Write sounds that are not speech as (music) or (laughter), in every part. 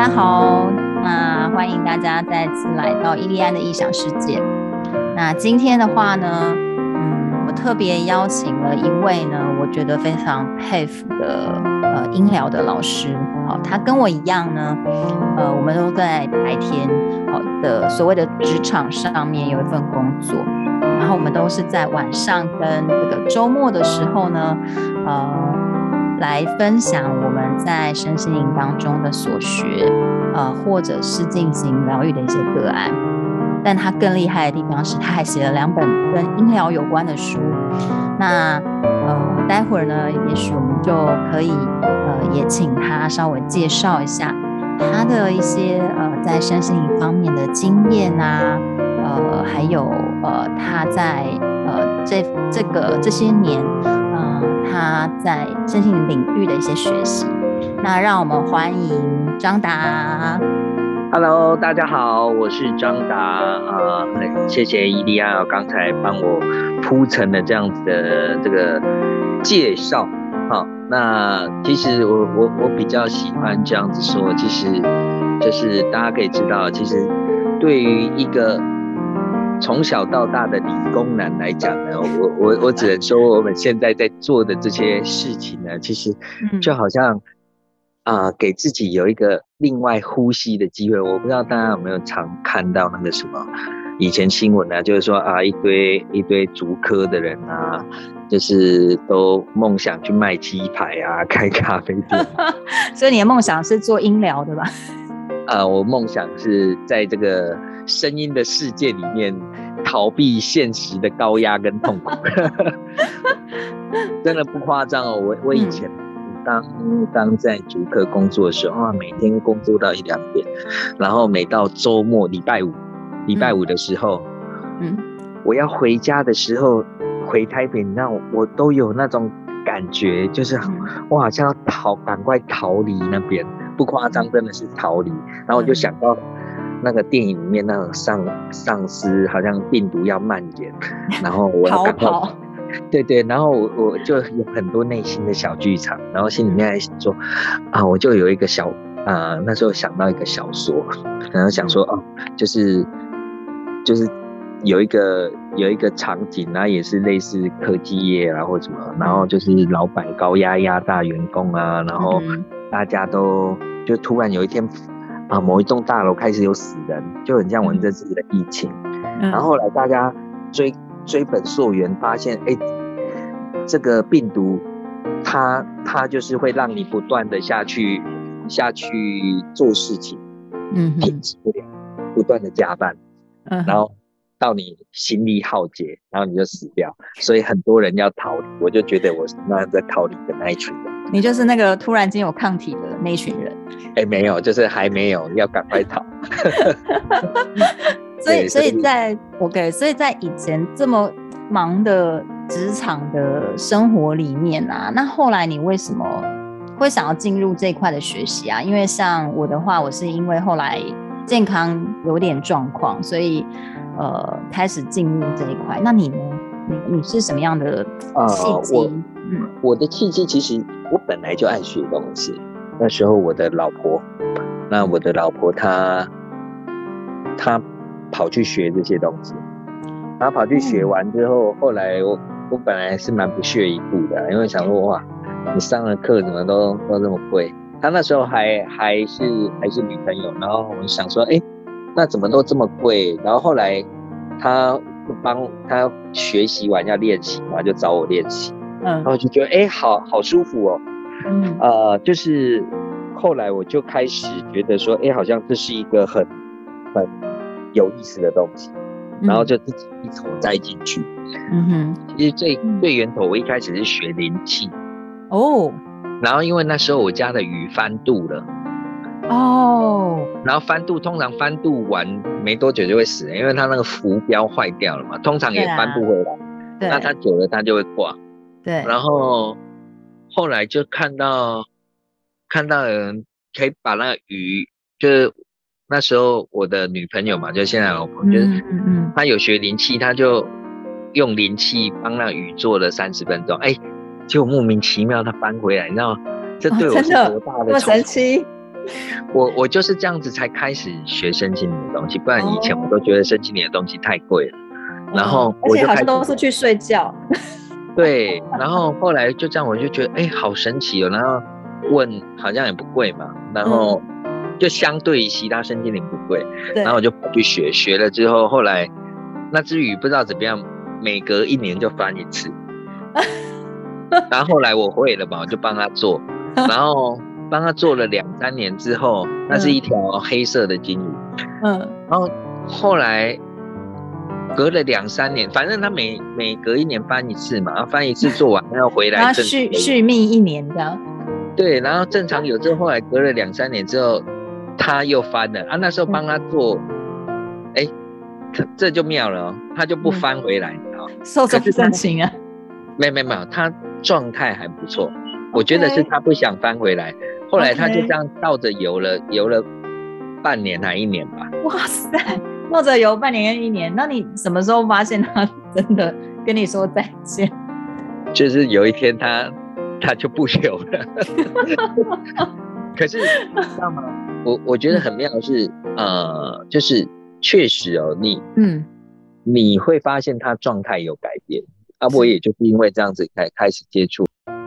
大家好，那欢迎大家再次来到伊利安的异想世界。那今天的话呢，嗯，我特别邀请了一位呢，我觉得非常佩服的呃音疗的老师。好，他跟我一样呢，呃，我们都在白天好的所谓的职场上面有一份工作，然后我们都是在晚上跟这个周末的时候呢，呃。来分享在身心灵当中的所学，呃，或者是进行疗愈的一些个案。但他更厉害的地方是，他还写了两本跟音疗有关的书。那呃，待会儿呢，也许我们就可以呃，也请他稍微介绍一下他的一些呃，在身心灵方面的经验啊，呃，还有呃，他在呃这这个这些年。他在身心灵领域的一些学习，那让我们欢迎张达。Hello，大家好，我是张达啊，很谢谢伊利亚刚才帮我铺陈了这样子的这个介绍。好，那其实我我我比较喜欢这样子说，其实就是大家可以知道，其实对于一个。从小到大的理工男来讲呢，我我我只能说，我们现在在做的这些事情呢，其实就好像啊、呃，给自己有一个另外呼吸的机会。我不知道大家有没有常看到那个什么以前新闻呢？就是说啊，一堆一堆足科的人啊，就是都梦想去卖鸡排啊，开咖啡店。(laughs) 所以你的梦想是做音疗对吧？(laughs) 啊、呃，我梦想是在这个。声音的世界里面，逃避现实的高压跟痛苦，(laughs) 真的不夸张哦。我我以前当当在竹科工作的时候啊，每天工作到一两点，然后每到周末礼拜五，礼拜五的时候，嗯，我要回家的时候，回台北，你知道我都有那种感觉，就是我好像要逃，赶快逃离那边，不夸张，真的是逃离。然后我就想到。那个电影里面那种丧丧尸，好像病毒要蔓延，然后我要赶快跑，对对，然后我我就有很多内心的小剧场，然后心里面还想说啊，我就有一个小啊、呃，那时候想到一个小说，然后想说哦、啊，就是就是有一个有一个场景啊，也是类似科技业啊或什么，然后就是老板高压压榨员工啊，然后大家都就突然有一天。啊，某一栋大楼开始有死人，就很像我们这次的疫情。嗯、然后后来大家追追本溯源，发现哎，这个病毒它它就是会让你不断的下去下去做事情，嗯，停止不了，不断的加班，嗯，然后到你心力耗竭，然后你就死掉。所以很多人要逃离，我就觉得我是那在逃离的那一群人。你就是那个突然间有抗体的那一群人，哎、欸，没有，就是还没有，要赶快逃。(laughs) 所以，所以在 OK，所以在以前这么忙的职场的生活里面啊，那后来你为什么会想要进入这一块的学习啊？因为像我的话，我是因为后来健康有点状况，所以呃开始进入这一块。那你呢？你你是什么样的契机？呃嗯，我的契机其实我本来就爱学东西。那时候我的老婆，那我的老婆她她跑去学这些东西，然后跑去学完之后，后来我我本来是蛮不屑一顾的，因为想说哇，你上了课怎么都都这么贵？他那时候还还是还是女朋友，然后我想说，哎，那怎么都这么贵？然后后来她帮他学习完要练习嘛，就找我练习。嗯，然后就觉得哎，好好舒服哦。嗯，呃，就是后来我就开始觉得说，哎，好像这是一个很很有意思的东西，然后就自己一头栽进去。嗯哼，其实最最源头，我一开始是学灵气。哦。然后因为那时候我家的鱼翻肚了。哦。然后翻肚，通常翻肚完没多久就会死，因为它那个浮标坏掉了嘛，通常也翻不回来。对。那它久了，它就会挂。对，然后后来就看到看到有人可以把那个鱼，就是那时候我的女朋友嘛，就现在老婆，就是嗯嗯，她有学灵气，她就用灵气帮那个鱼做了三十分钟，哎，结果莫名其妙她搬回来，你知道吗？这对我是多大的冲击？我我就是这样子才开始学身心灵的东西，不然以前我都觉得身心灵的东西太贵了。哦、然后我就而且好像都是去睡觉。对，然后后来就这样，我就觉得哎、欸，好神奇哦。然后问好像也不贵嘛，然后就相对于其他身心灵不贵。然后我就跑去学，学了之后，后来那只鱼不知道怎么样，每隔一年就翻一次。(laughs) 然后后来我会了嘛，我就帮他做，(laughs) 然后帮他做了两三年之后，那是一条黑色的金鱼。嗯，然后后来隔了两三年，反正他每每隔一年翻一次嘛，翻一次做完要回来 (laughs) 续续命一年这样。对，然后正常有之后，后来隔了两三年之后，他又翻了啊。那时候帮他做，哎、嗯，这就妙了哦，他就不翻回来啊，寿终正寝啊。没有没有没有，他状态还不错，我觉得是他不想翻回来。后来他就这样倒着游了，游了半年还一年吧。哇塞，倒着游半年跟一年，那你什么时候发现他真的跟你说再见？就是有一天他他就不游了。(laughs) 可是你知道吗？我我觉得很妙的是，呃，就是确实哦，你嗯，你会发现他状态有改变。啊，我也就是因为这样子开开始接触，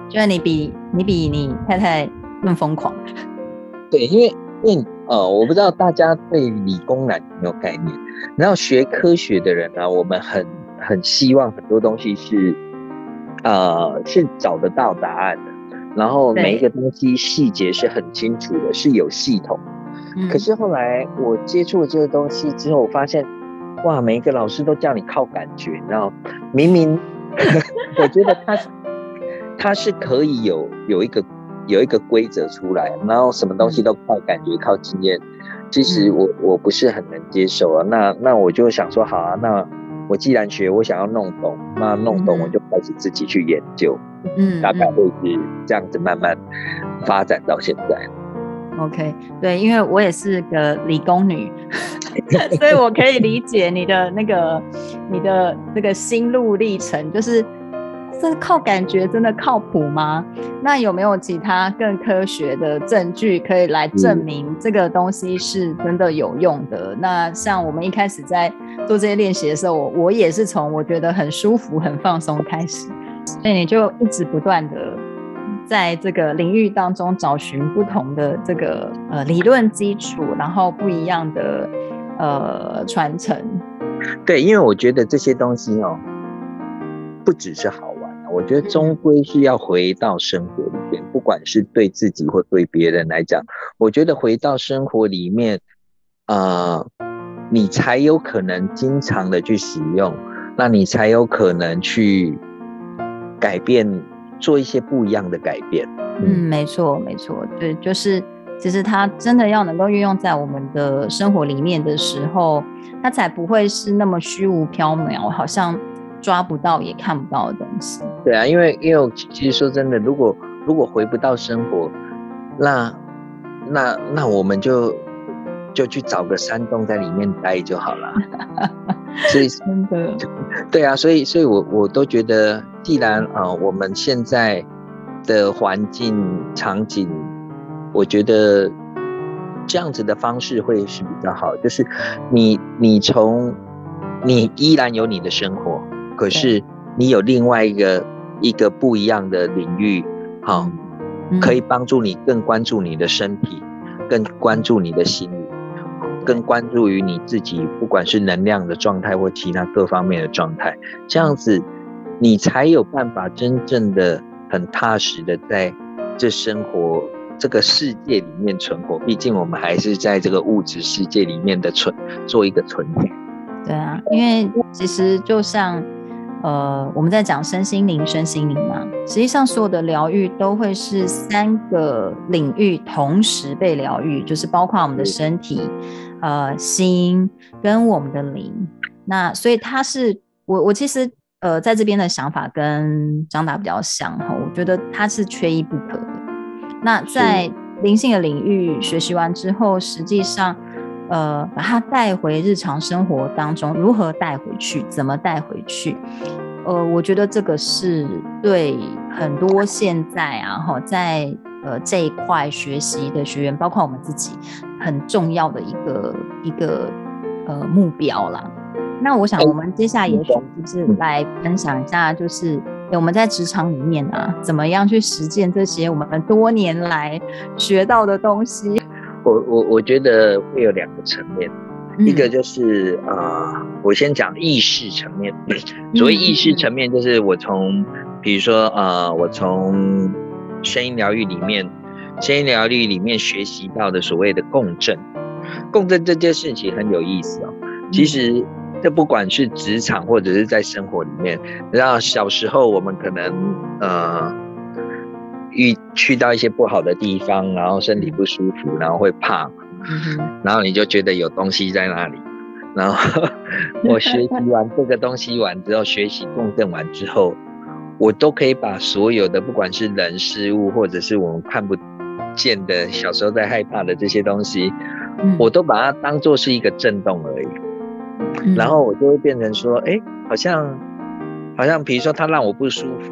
就是你比你比你太太更疯狂。(laughs) 对，因为因为呃，我不知道大家对理工男有没有概念。然后学科学的人呢、啊，我们很很希望很多东西是呃是找得到答案的，然后每一个东西细节是很清楚的，是有系统。可是后来我接触了这个东西之后，我发现哇，每一个老师都叫你靠感觉，你知道，明明。(laughs) 我觉得他他是可以有有一个有一个规则出来，然后什么东西都靠感觉、靠经验。其实我我不是很能接受啊。那那我就想说，好啊，那我既然学，我想要弄懂，那弄懂我就开始自己去研究。嗯，大概会是这样子慢慢发展到现在。OK，对，因为我也是个理工女，(laughs) 所以我可以理解你的那个你的那个心路历程，就是这靠感觉真的靠谱吗？那有没有其他更科学的证据可以来证明这个东西是真的有用的？嗯、那像我们一开始在做这些练习的时候，我我也是从我觉得很舒服、很放松开始，所以你就一直不断的。在这个领域当中找寻不同的这个呃理论基础，然后不一样的呃传承。对，因为我觉得这些东西哦，不只是好玩，我觉得终归是要回到生活里面，不管是对自己或对别人来讲，我觉得回到生活里面，呃，你才有可能经常的去使用，那你才有可能去改变。做一些不一样的改变。嗯，没错，没错，对，就是其实它真的要能够运用在我们的生活里面的时候，它才不会是那么虚无缥缈，好像抓不到也看不到的东西。对啊，因为因为其实说真的，如果如果回不到生活，那那那我们就就去找个山洞在里面待就好了。所以 (laughs) 真的，(laughs) 对啊，所以所以我我都觉得，既然啊、呃，我们现在的环境场景，我觉得这样子的方式会是比较好。就是你你从你依然有你的生活，可是你有另外一个一个不一样的领域，好，可以帮助你更关注你的身体，更关注你的心理。更关注于你自己，不管是能量的状态或其他各方面的状态，这样子你才有办法真正的很踏实的在这生活这个世界里面存活。毕竟我们还是在这个物质世界里面的存做一个存在。对啊，因为其实就像。呃，我们在讲身心灵，身心灵嘛，实际上所有的疗愈都会是三个领域同时被疗愈，就是包括我们的身体、呃心跟我们的灵。那所以它是我我其实呃在这边的想法跟张达比较像哈，我觉得它是缺一不可的。那在灵性的领域学习完之后，实际上呃把它带回日常生活当中，如何带回去，怎么带回去？呃，我觉得这个是对很多现在啊，哈，在呃这一块学习的学员，包括我们自己很重要的一个一个呃目标啦。那我想我们接下来也许就是来分享一下，就是我们在职场里面啊，怎么样去实践这些我们多年来学到的东西。我我我觉得会有两个层面。一个就是啊、呃，我先讲意识层面。所谓意识层面，就是我从，比如说呃，我从声音疗愈里面，声音疗愈里面学习到的所谓的共振。共振这件事情很有意思哦。其实这不管是职场或者是在生活里面，然后小时候我们可能呃，遇去到一些不好的地方，然后身体不舒服，然后会怕。嗯，然后你就觉得有东西在那里，然后 (laughs) 我学习完这个东西完之后，学习共振完之后，我都可以把所有的不管是人事物，或者是我们看不见的小时候在害怕的这些东西，我都把它当做是一个震动而已，然后我就会变成说，哎，好像好像比如说他让我不舒服，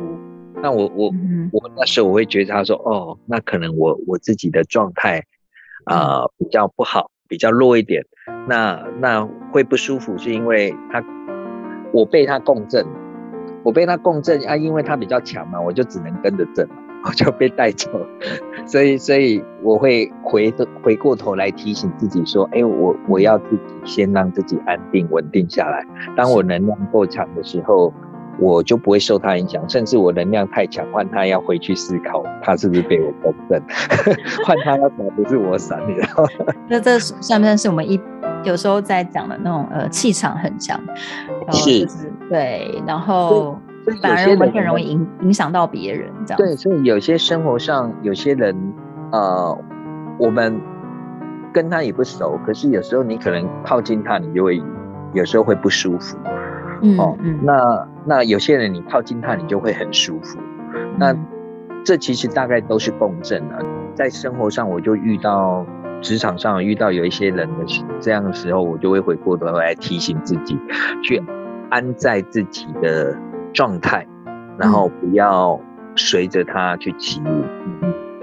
那我我我那时候我会觉得他说，哦，那可能我我自己的状态。啊、呃，比较不好，比较弱一点，那那会不舒服，是因为他，我被他共振，我被他共振啊，因为他比较强嘛，我就只能跟着震，(laughs) 我就被带走，所以所以我会回回过头来提醒自己说，哎、欸，我我要自己先让自己安定稳定下来，当我能量够强的时候。我就不会受他影响，甚至我能量太强，换他要回去思考，他是不是被我共振？(laughs) 换他要闪，不是我闪，你知道吗？那这算不算是我们一有时候在讲的那种呃气场很强？是，对，然后反而我们更容易影影响到别人，这样。对，所以有些生活上有些人，呃，我们跟他也不熟，可是有时候你可能靠近他，你就会有时候会不舒服。嗯，哦，那那有些人你靠近他，你就会很舒服。那这其实大概都是共振啊。在生活上，我就遇到职场上遇到有一些人的这样的时候，我就会回过头来提醒自己，去安在自己的状态，然后不要随着他去起舞。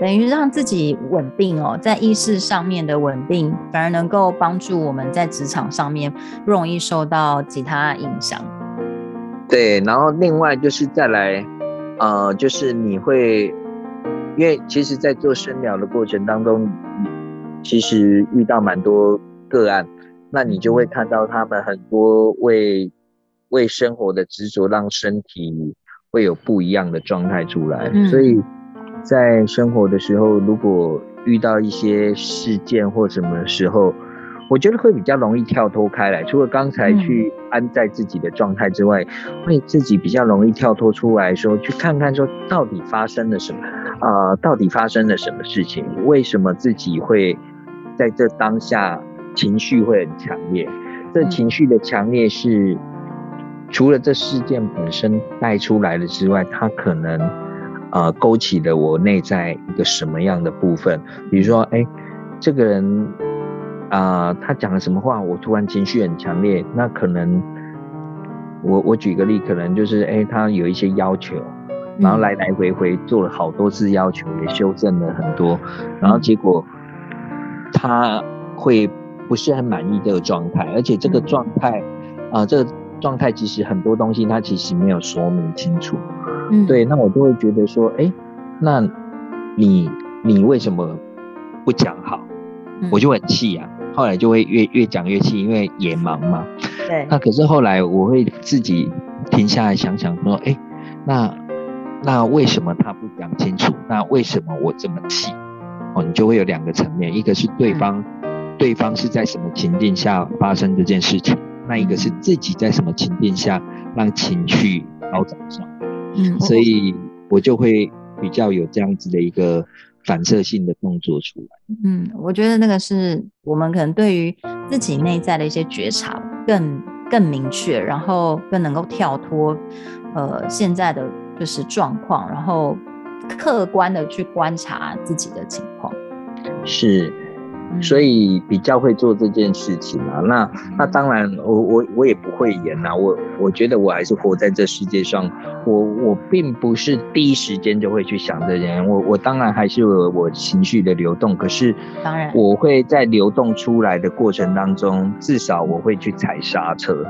等于让自己稳定哦，在意识上面的稳定，反而能够帮助我们在职场上面不容易受到其他影响。对，然后另外就是再来，呃，就是你会，因为其实，在做深聊的过程当中，其实遇到蛮多个案，那你就会看到他们很多为为生活的执着，让身体会有不一样的状态出来，嗯、所以。在生活的时候，如果遇到一些事件或什么时候，我觉得会比较容易跳脱开来。除了刚才去安在自己的状态之外，会自己比较容易跳脱出来说，去看看说到底发生了什么啊、呃？到底发生了什么事情？为什么自己会在这当下情绪会很强烈？这情绪的强烈是除了这事件本身带出来的之外，它可能。呃，勾起了我内在一个什么样的部分？比如说，哎，这个人啊、呃，他讲了什么话，我突然情绪很强烈。那可能，我我举个例，可能就是，哎，他有一些要求，然后来来回回做了好多次要求，也修正了很多，然后结果他会不是很满意这个状态，而且这个状态啊、呃，这个状态其实很多东西他其实没有说明清楚。嗯，对，那我就会觉得说，哎，那你你为什么不讲好？嗯、我就很气呀、啊。后来就会越越讲越气，因为也忙嘛。对。那可是后来我会自己停下来想想说，哎，那那为什么他不讲清楚？那为什么我这么气？哦，你就会有两个层面，一个是对方，嗯、对方是在什么情境下发生这件事情？那一个是自己在什么情境下让情绪高涨上？嗯，所以我就会比较有这样子的一个反射性的动作出来。嗯，我觉得那个是我们可能对于自己内在的一些觉察更更明确，然后更能够跳脱呃现在的就是状况，然后客观的去观察自己的情况。是，所以比较会做这件事情啊。那那当然我，我我我也不会演啊。我我觉得我还是活在这世界上，我我并不是第一时间就会去想这人。我我当然还是有我情绪的流动，可是当然我会在流动出来的过程当中，至少我会去踩刹车，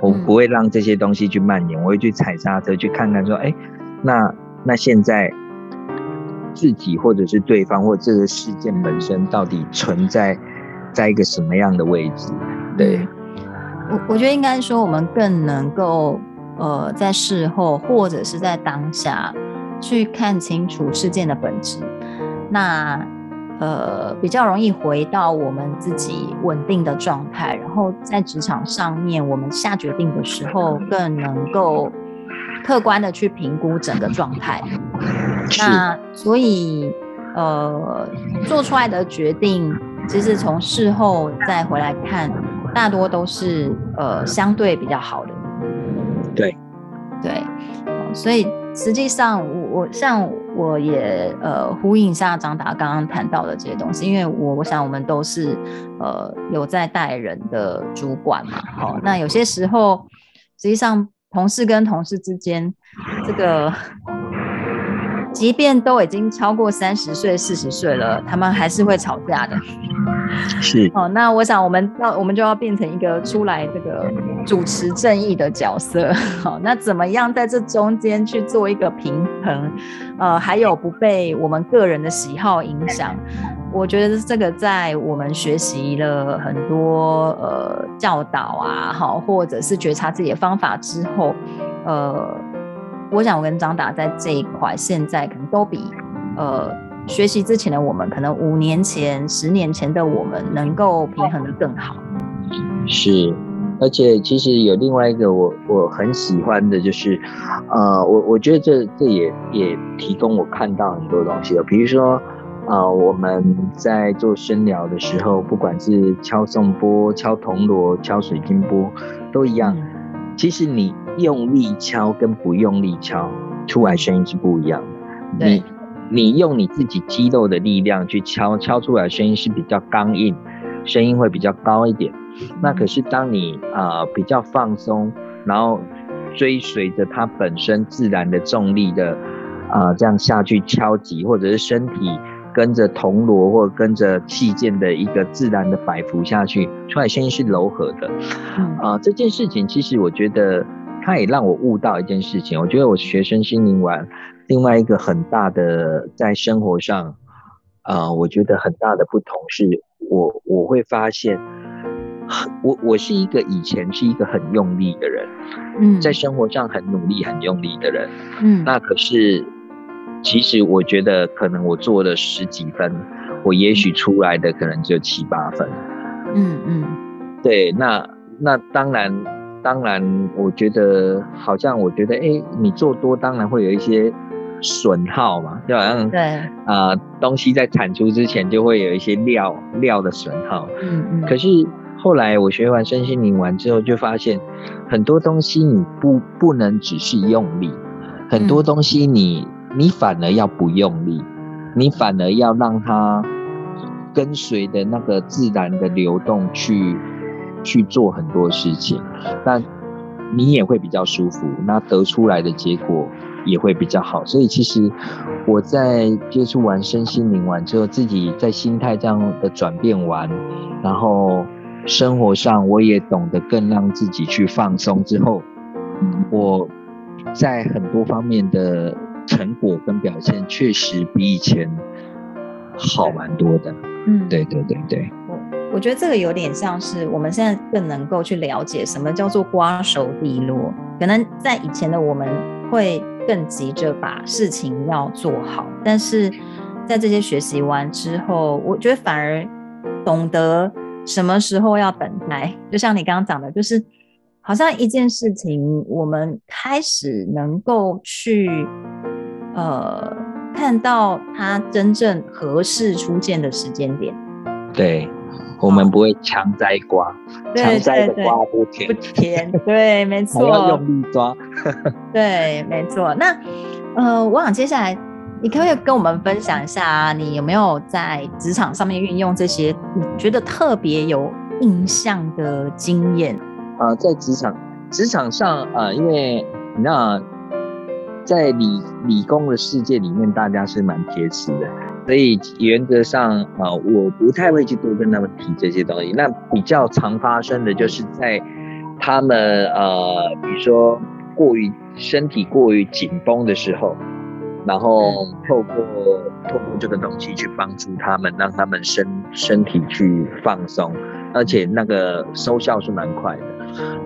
我不会让这些东西去蔓延，我会去踩刹车，去看看说，哎，那那现在。自己或者是对方或这个事件本身到底存在在一个什么样的位置？对，我我觉得应该说我们更能够呃在事后或者是在当下去看清楚事件的本质，那呃比较容易回到我们自己稳定的状态，然后在职场上面我们下决定的时候更能够。客观的去评估整个状态，那所以呃做出来的决定，其实从事后再回来看，大多都是呃相对比较好的。对，对，所以实际上我我像我也呃呼应一下张达刚刚谈到的这些东西，因为我我想我们都是呃有在带人的主管嘛，好，那有些时候实际上。同事跟同事之间，这个即便都已经超过三十岁、四十岁了，他们还是会吵架的。是哦，那我想我们要我们就要变成一个出来这个主持正义的角色。好，(laughs) 那怎么样在这中间去做一个平衡？呃，还有不被我们个人的喜好影响。我觉得这个在我们学习了很多呃教导啊，好，或者是觉察自己的方法之后，呃，我想我跟张达在这一块现在可能都比呃学习之前的我们，可能五年前、十年前的我们能够平衡得更好。是，而且其实有另外一个我我很喜欢的就是，呃，我我觉得这这也也提供我看到很多东西了，比如说。啊、呃，我们在做声疗的时候，不管是敲颂钵、敲铜锣、敲水晶钵，都一样。其实你用力敲跟不用力敲，出来声音是不一样的。你你用你自己肌肉的力量去敲，敲出来声音是比较刚硬，声音会比较高一点。那可是当你啊、呃、比较放松，然后追随着它本身自然的重力的啊、呃、这样下去敲击，或者是身体。跟着铜锣或者跟着器件的一个自然的摆幅下去，出来声音是柔和的。啊、呃，这件事情其实我觉得它也让我悟到一件事情。我觉得我学生心灵完，另外一个很大的在生活上，啊、呃，我觉得很大的不同是我我会发现，我我是一个以前是一个很用力的人，嗯，在生活上很努力很用力的人，嗯，那可是。其实我觉得，可能我做了十几分，我也许出来的可能只有七八分。嗯嗯，对，那那当然，当然，我觉得好像我觉得，哎，你做多，当然会有一些损耗嘛，就好像对啊、呃，东西在产出之前就会有一些料料的损耗。嗯嗯。可是后来我学完身心灵完之后，就发现很多东西你不不能只是用力，很多东西你。你反而要不用力，你反而要让它跟随的那个自然的流动去去做很多事情，那你也会比较舒服，那得出来的结果也会比较好。所以其实我在接触完身心灵完之后，自己在心态这样的转变完，然后生活上我也懂得更让自己去放松之后，我在很多方面的。成果跟表现确实比以前好蛮多的。嗯，对对对对。我我觉得这个有点像是我们现在更能够去了解什么叫做瓜熟蒂落。可能在以前的我们会更急着把事情要做好，但是在这些学习完之后，我觉得反而懂得什么时候要等待。就像你刚刚讲的，就是好像一件事情，我们开始能够去。呃，看到它真正合适出现的时间点，对，我们不会强摘瓜，强摘的瓜不甜，不甜，对，没错，(laughs) 还要用力抓，(laughs) 对，没错。那呃，我想接下来你可不可以跟我们分享一下啊？你有没有在职场上面运用这些你觉得特别有印象的经验？啊、呃，在职场职场上啊、呃，因为那在理理工的世界里面，大家是蛮铁齿的，所以原则上啊、呃，我不太会去多跟他们提这些东西。那比较常发生的就是在他们呃，比如说过于身体过于紧绷的时候。然后透过透过这个东西去帮助他们，让他们身身体去放松，而且那个收效是蛮快的。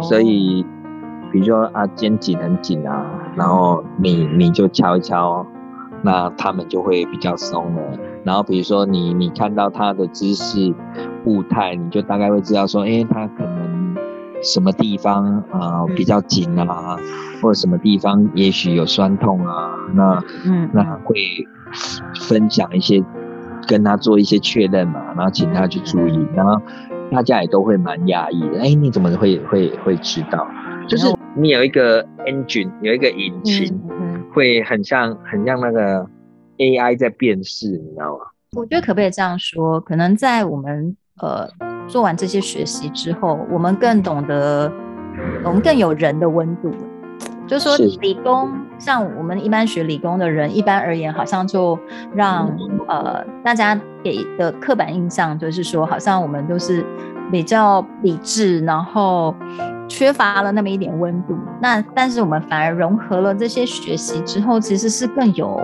所以，比如说啊，肩颈很紧啊，然后你你就敲一敲，那他们就会比较松了。然后比如说你你看到他的姿势步态，你就大概会知道说，哎，他可能什么地方啊、呃、比较紧啊。或者什么地方也许有酸痛啊，那嗯，那会分享一些，跟他做一些确认嘛，然后请他去注意，然后大家也都会蛮讶异的。哎，你怎么会会会知道？就是你有一个 engine，有一个引擎，会很像很像那个 AI 在辨识，你知道吗？我觉得可不可以这样说？可能在我们呃做完这些学习之后，我们更懂得，我们更有人的温度。就是说，理工像我们一般学理工的人，一般而言，好像就让呃大家给的刻板印象就是说，好像我们都是比较理智，然后缺乏了那么一点温度。那但是我们反而融合了这些学习之后，其实是更有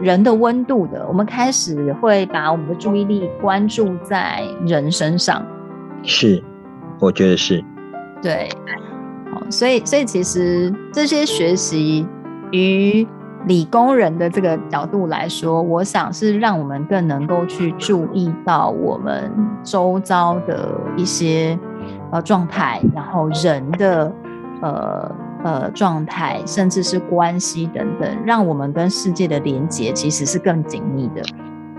人的温度的。我们开始会把我们的注意力关注在人身上。是，我觉得是。对。所以，所以其实这些学习于理工人的这个角度来说，我想是让我们更能够去注意到我们周遭的一些呃状态，然后人的呃呃状态，甚至是关系等等，让我们跟世界的连接其实是更紧密的。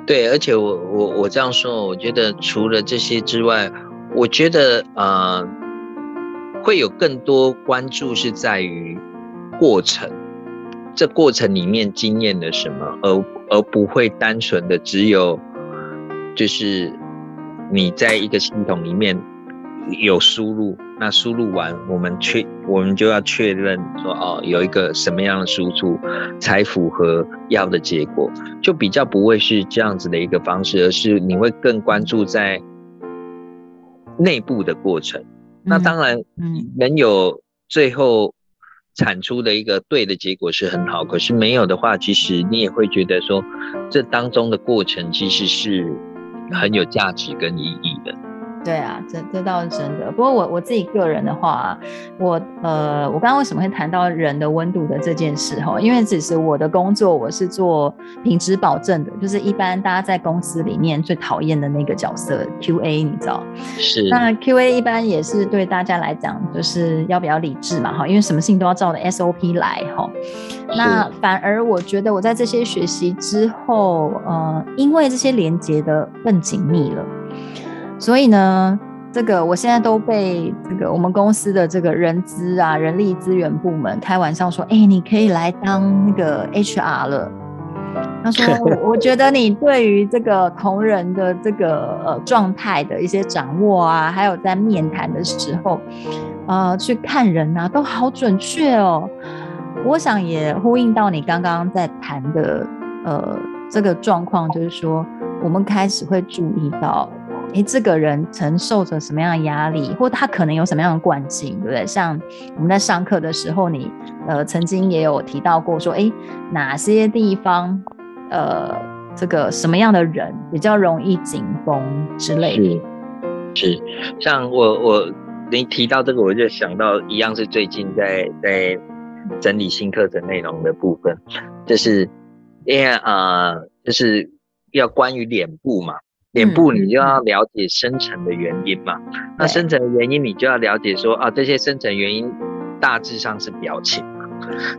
对，而且我我我这样说，我觉得除了这些之外，我觉得呃。会有更多关注是在于过程，这过程里面经验了什么，而而不会单纯的只有就是你在一个系统里面有输入，那输入完我们确我们就要确认说哦，有一个什么样的输出才符合要的结果，就比较不会是这样子的一个方式，而是你会更关注在内部的过程。那当然，能有最后产出的一个对的结果是很好，可是没有的话，其实你也会觉得说，这当中的过程其实是很有价值跟意义的。对啊，这这倒是真的。不过我我自己个人的话，我呃，我刚刚为什么会谈到人的温度的这件事哈？因为只是我的工作，我是做品质保证的，就是一般大家在公司里面最讨厌的那个角色 QA，你知道？是。那 QA 一般也是对大家来讲，就是要比较理智嘛哈，因为什么事情都要照着 SOP 来哈。那反而我觉得我在这些学习之后，呃，因为这些连接的更紧密了。所以呢，这个我现在都被这个我们公司的这个人资啊、人力资源部门开玩笑说：“哎，你可以来当那个 HR 了。”他说：(laughs) “我觉得你对于这个同仁的这个呃状态的一些掌握啊，还有在面谈的时候，呃，去看人啊，都好准确哦。”我想也呼应到你刚刚在谈的呃这个状况，就是说我们开始会注意到。诶，这个人承受着什么样的压力，或他可能有什么样的惯性，对不对？像我们在上课的时候，你呃曾经也有提到过，说，诶，哪些地方，呃，这个什么样的人比较容易紧绷之类的？是，像我我你提到这个，我就想到一样，是最近在在整理新课程内容的部分，就是因为啊，就是要关于脸部嘛。脸部你就要了解深层的原因嘛，嗯、那深层的原因你就要了解说啊，这些深层原因大致上是表情嘛。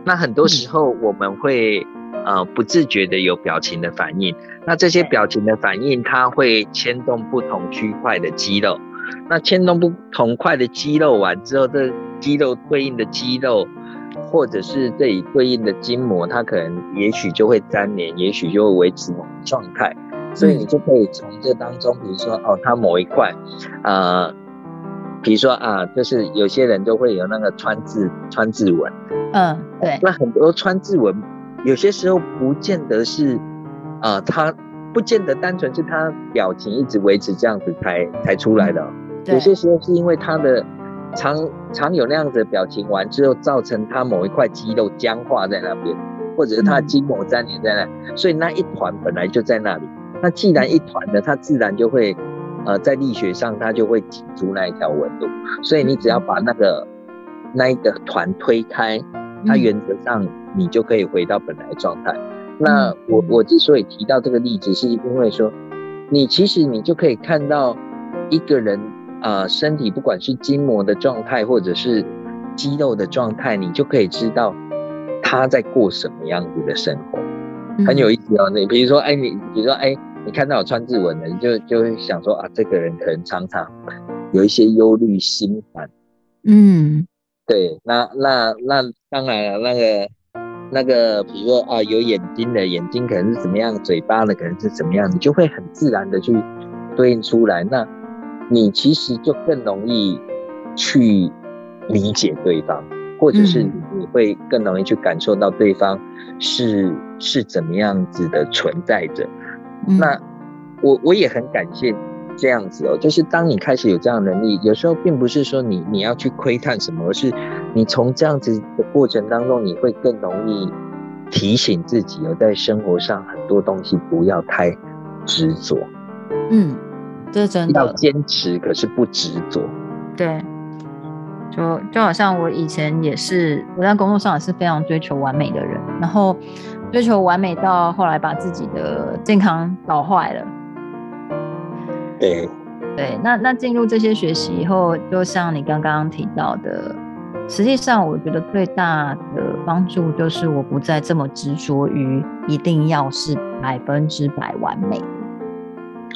那很多时候我们会呃不自觉的有表情的反应，那这些表情的反应它会牵动不同区块的肌肉，那牵动不同块的肌肉完之后，这肌肉对应的肌肉或者是这里对应的筋膜，它可能也许就会粘连，也许就会维持某种状态，所以你就可以从这当中，比如说哦，他某一块，呃，比如说啊，就是有些人就会有那个川字川字纹，嗯，对，那很多川字纹，有些时候不见得是，啊、呃，他不见得单纯是他表情一直维持这样子才才出来的，有些时候是因为他的。常常有那样子的表情完之后，造成他某一块肌肉僵化在那边，或者是他的筋膜粘连在那，所以那一团本来就在那里。那既然一团的，它自然就会，呃，在力学上它就会挤出那一条纹路。所以你只要把那个那一个团推开，它原则上你就可以回到本来状态。那我我之所以提到这个例子，是因为说，你其实你就可以看到一个人。啊、呃，身体不管是筋膜的状态，或者是肌肉的状态，你就可以知道他在过什么样子的生活，很有意思哦。你比如说，哎，你比如说，哎，你看到有川字纹的，你就就会想说啊，这个人可能常常有一些忧虑心烦。嗯，对，那那那当然了，那个那个，比如说啊，有眼睛的眼睛可能是怎么样，嘴巴的可能是怎么样，你就会很自然的去对应出来。那你其实就更容易去理解对方，或者是你会更容易去感受到对方是是怎么样子的存在着。那我我也很感谢这样子哦，就是当你开始有这样的能力，有时候并不是说你你要去窥探什么，而是你从这样子的过程当中，你会更容易提醒自己，哦在生活上很多东西不要太执着。嗯。这真的要坚持，可是不执着。对，就就好像我以前也是，我在工作上也是非常追求完美的人，然后追求完美到后来把自己的健康搞坏了。对，对，那那进入这些学习以后，就像你刚刚提到的，实际上我觉得最大的帮助就是我不再这么执着于一定要是百分之百完美。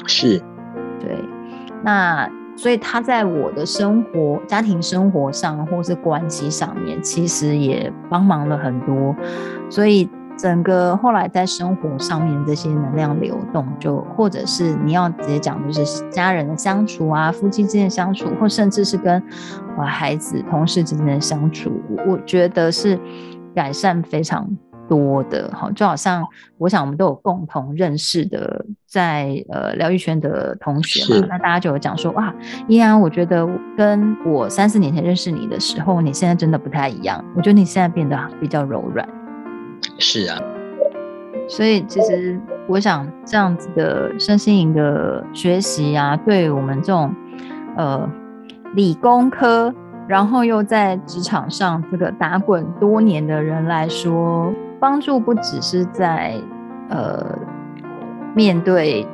是。对，那所以他在我的生活、家庭生活上，或是关系上面，其实也帮忙了很多。所以整个后来在生活上面这些能量流动，就或者是你要直接讲，就是家人的相处啊，夫妻之间的相处，或甚至是跟我孩子、同事之间的相处，我觉得是改善非常多的。哈，就好像我想我们都有共同认识的在，在呃疗愈圈的同学嘛，那大家就有讲说哇，依然我觉得跟我三四年前认识你的时候，你现在真的不太一样，我觉得你现在变得比较柔软。是啊，所以其实我想这样子的身心灵的学习啊，对我们这种呃理工科，然后又在职场上这个打滚多年的人来说。帮助不只是在呃面对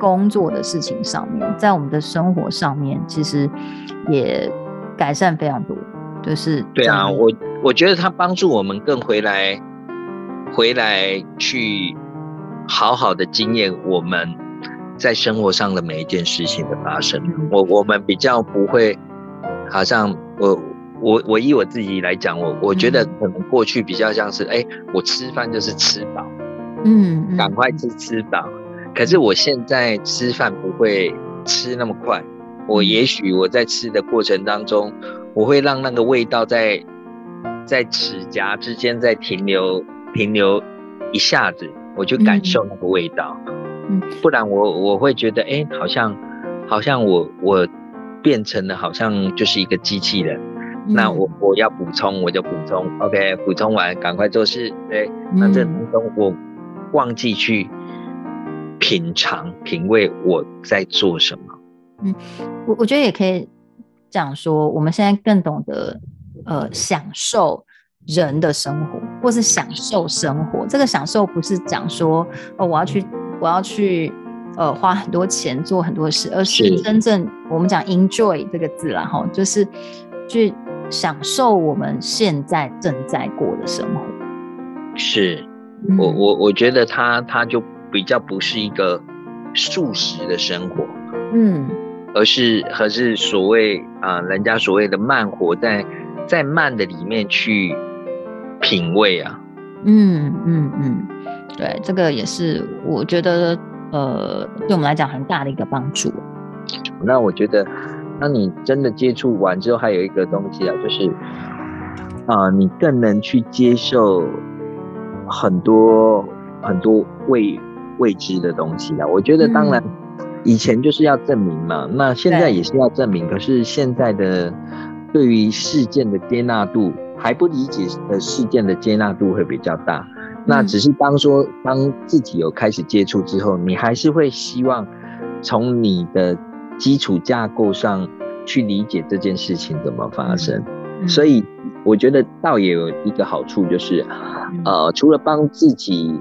工作的事情上面，在我们的生活上面，其实也改善非常多。就是对啊，我我觉得他帮助我们更回来回来去好好的经验我们在生活上的每一件事情的发生。嗯、我我们比较不会，好像我。我我以我自己来讲，我我觉得可能过去比较像是，哎、欸，我吃饭就是吃饱，嗯，赶快吃吃饱。可是我现在吃饭不会吃那么快，我也许我在吃的过程当中，我会让那个味道在在齿颊之间在停留停留一下子，我就感受那个味道，嗯，不然我我会觉得，哎、欸，好像好像我我变成了好像就是一个机器人。那我我要补充，我就补充，OK，补充完赶快做事，对。那这当中我忘记去品尝、品味我在做什么。嗯，我我觉得也可以讲说，我们现在更懂得呃享受人的生活，或是享受生活。这个享受不是讲说哦，我要去我要去呃花很多钱做很多事，而是真正我们讲 enjoy 这个字啦，哈，就是去。享受我们现在正在过的生活，是我我我觉得他他就比较不是一个素食的生活，嗯，而是而是所谓啊、呃，人家所谓的慢活在，在在慢的里面去品味啊。嗯嗯嗯，对，这个也是我觉得呃，对我们来讲很大的一个帮助。那我觉得，当你真的接触完之后，还有一个东西啊，就是啊、呃，你更能去接受很多很多未未知的东西啊。我觉得，当然以前就是要证明嘛，嗯、那现在也是要证明。可是现在的对于事件的接纳度，还不理解的事件的接纳度会比较大。那只是当说当自己有开始接触之后，你还是会希望从你的。基础架构上去理解这件事情怎么发生，嗯、所以我觉得倒也有一个好处，就是，嗯、呃，除了帮自己，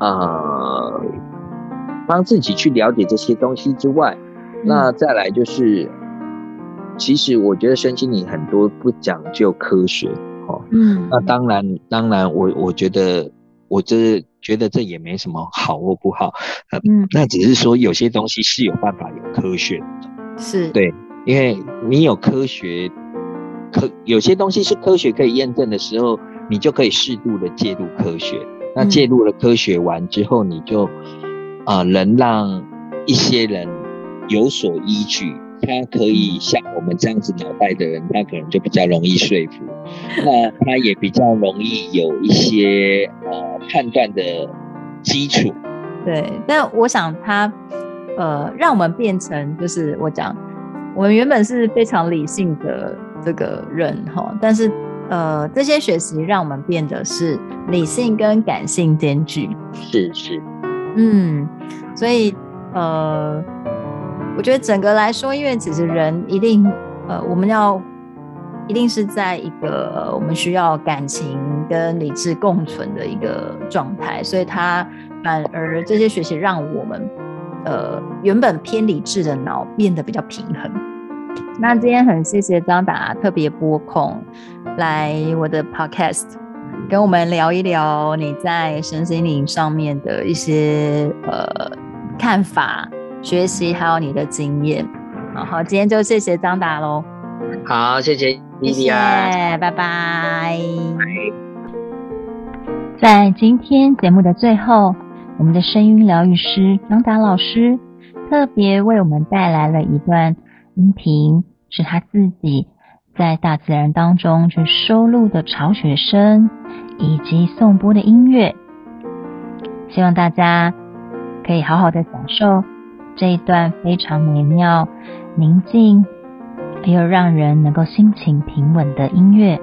呃，帮自己去了解这些东西之外，嗯、那再来就是，其实我觉得身心灵很多不讲究科学，哦，嗯，那当然，当然我，我我觉得。我这觉得这也没什么好或不好，嗯，那只是说有些东西是有办法有科学的，是对，因为你有科学，可有些东西是科学可以验证的时候，你就可以适度的介入科学。那介入了科学完之后，你就啊、呃，能让一些人有所依据。他可以像我们这样子脑袋的人，他可能就比较容易说服，(laughs) 那他也比较容易有一些呃判断的基础。对，但我想他呃让我们变成就是我讲，我们原本是非常理性的这个人哈，但是呃这些学习让我们变得是理性跟感性兼具。是是，嗯，所以呃。我觉得整个来说，因为其实人一定，呃，我们要一定是在一个、我们需要感情跟理智共存的一个状态，所以它反而这些学习让我们，呃，原本偏理智的脑变得比较平衡。那今天很谢谢张达特别拨空来我的 podcast，跟我们聊一聊你在身心灵上面的一些呃看法。学习还有你的经验，好好，今天就谢谢张达喽。好，谢谢莉莉安，拜拜。在今天节目的最后，我们的声音疗愈师张达老师特别为我们带来了一段音频，是他自己在大自然当中去收录的巢穴声以及颂钵的音乐，希望大家可以好好的享受。这一段非常美妙、宁静，又让人能够心情平稳的音乐。